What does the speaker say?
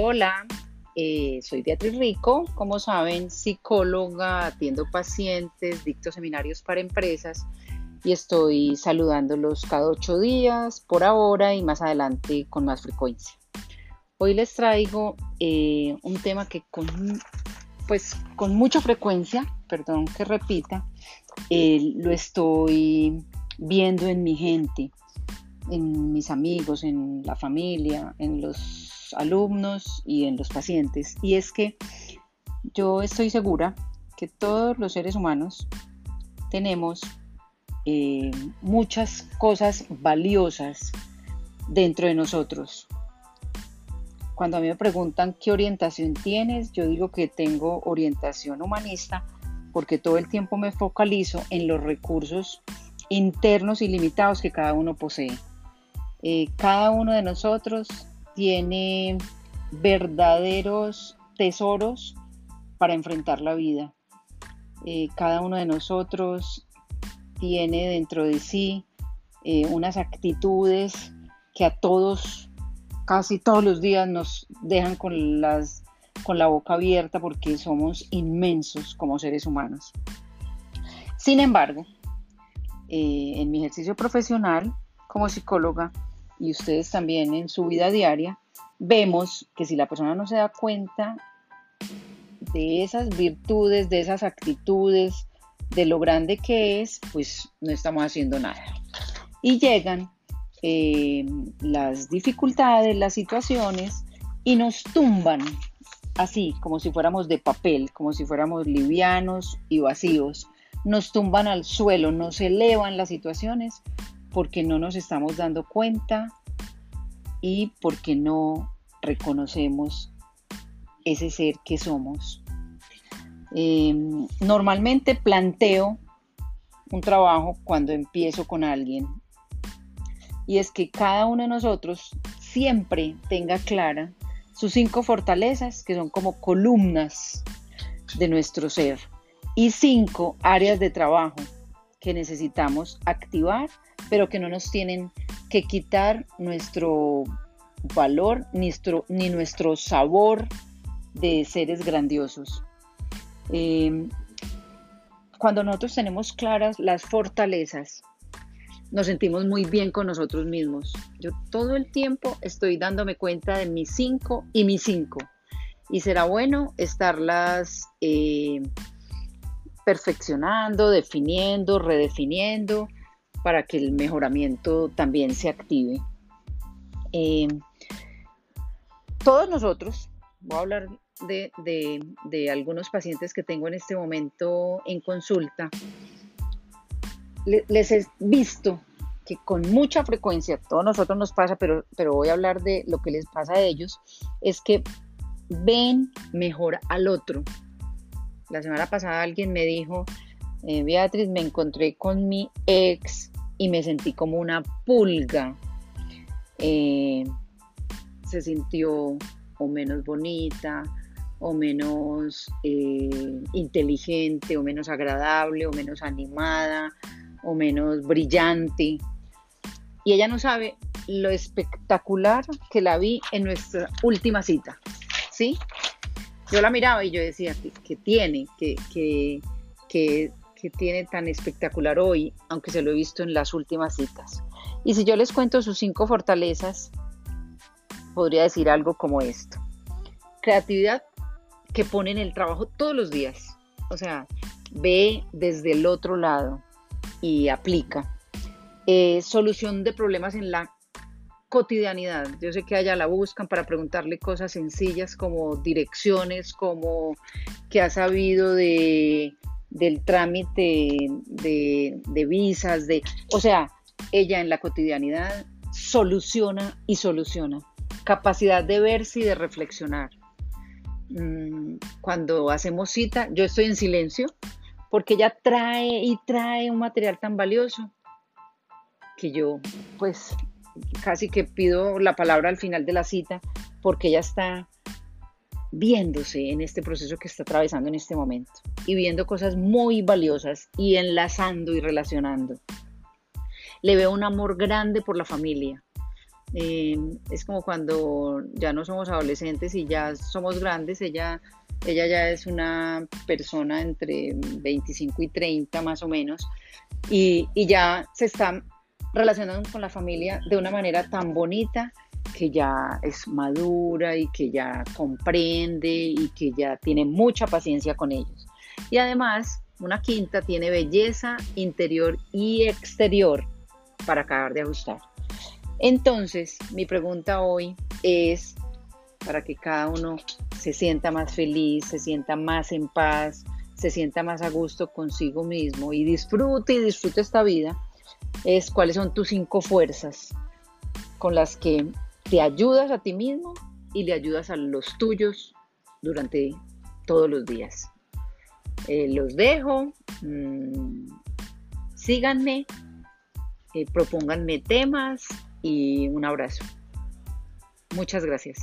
Hola, eh, soy Beatriz Rico, como saben, psicóloga, atiendo pacientes, dicto seminarios para empresas y estoy saludándolos cada ocho días por ahora y más adelante con más frecuencia. Hoy les traigo eh, un tema que con, pues, con mucha frecuencia, perdón que repita, eh, lo estoy viendo en mi gente, en mis amigos, en la familia, en los alumnos y en los pacientes. Y es que yo estoy segura que todos los seres humanos tenemos eh, muchas cosas valiosas dentro de nosotros. Cuando a mí me preguntan qué orientación tienes, yo digo que tengo orientación humanista porque todo el tiempo me focalizo en los recursos internos y limitados que cada uno posee. Eh, cada uno de nosotros tiene verdaderos tesoros para enfrentar la vida. Eh, cada uno de nosotros tiene dentro de sí eh, unas actitudes que a todos, casi todos los días nos dejan con, las, con la boca abierta porque somos inmensos como seres humanos. Sin embargo, en mi ejercicio profesional como psicóloga y ustedes también en su vida diaria, vemos que si la persona no se da cuenta de esas virtudes, de esas actitudes, de lo grande que es, pues no estamos haciendo nada. Y llegan eh, las dificultades, las situaciones y nos tumban así, como si fuéramos de papel, como si fuéramos livianos y vacíos. Nos tumban al suelo, nos elevan las situaciones porque no nos estamos dando cuenta y porque no reconocemos ese ser que somos. Em, normalmente planteo un trabajo cuando empiezo con alguien y es que cada uno de nosotros siempre tenga clara sus cinco fortalezas que son como columnas de nuestro ser y cinco áreas de trabajo que necesitamos activar pero que no nos tienen que quitar nuestro valor nuestro, ni nuestro sabor de seres grandiosos. Em, cuando nosotros tenemos claras las fortalezas, nos sentimos muy bien con nosotros mismos. Yo todo el tiempo estoy dándome cuenta de mis cinco y mis cinco. Y será bueno estarlas eh, perfeccionando, definiendo, redefiniendo, para que el mejoramiento también se active. Em, todos nosotros, voy a hablar de, algunos pacientes que tengo en este momento en consulta, les he visto que con mucha frecuencia, todos nosotros nos pasa, pero, pero voy a hablar de lo que les pasa a ellos, es que ven mejor al otro. La semana pasada alguien me dijo, eh, Beatriz, me encontré con mi ex y me sentí como una pulga. Eh, se sintió o menos bonita, o menos eh, inteligente, o menos agradable, o menos animada, o menos brillante. Y ella no sabe lo espectacular que la vi en nuestra última cita, ¿sí? Yo la miraba y yo decía, que, tiene? que, que, tiene tan espectacular hoy, aunque se lo he visto en las últimas citas? Y si yo les cuento sus cinco fortalezas, podría decir algo como esto. Creatividad que pone en el trabajo todos los días. O sea, ve desde el otro lado y aplica. Eh, solución de problemas en la cotidianidad. Yo sé que allá la buscan para preguntarle cosas sencillas como direcciones, como que ha sabido de, del trámite de, visas, de, o sea, ella en la cotidianidad soluciona y soluciona. Capacidad de verse y de reflexionar. Mm, cuando hacemos cita, yo estoy en silencio porque ella trae y trae un material tan valioso que yo pues casi que pido la palabra al final de la cita porque ella está viéndose en este proceso que está atravesando en este momento y viendo cosas muy valiosas y enlazando y relacionando. Le veo un amor grande por la familia, Eh, es como cuando ya no somos adolescentes y ya somos grandes. Ella, ella ya es una persona entre 25 y 30 más o menos y ya se está relacionando con la familia de una manera tan bonita que ya es madura y que ya comprende y que ya tiene mucha paciencia con ellos. Y además, una quinta tiene belleza interior y exterior para acabar de ajustar. Entonces, mi pregunta hoy es para que cada uno se sienta más feliz, se sienta más en paz, se sienta más a gusto consigo mismo y disfrute y disfrute esta vida, es cuáles son tus cinco fuerzas con las que te ayudas a ti mismo y le ayudas a los tuyos durante todos los días. Eh, los dejo, mm, síganme, eh, propónganme temas y un abrazo. Muchas gracias.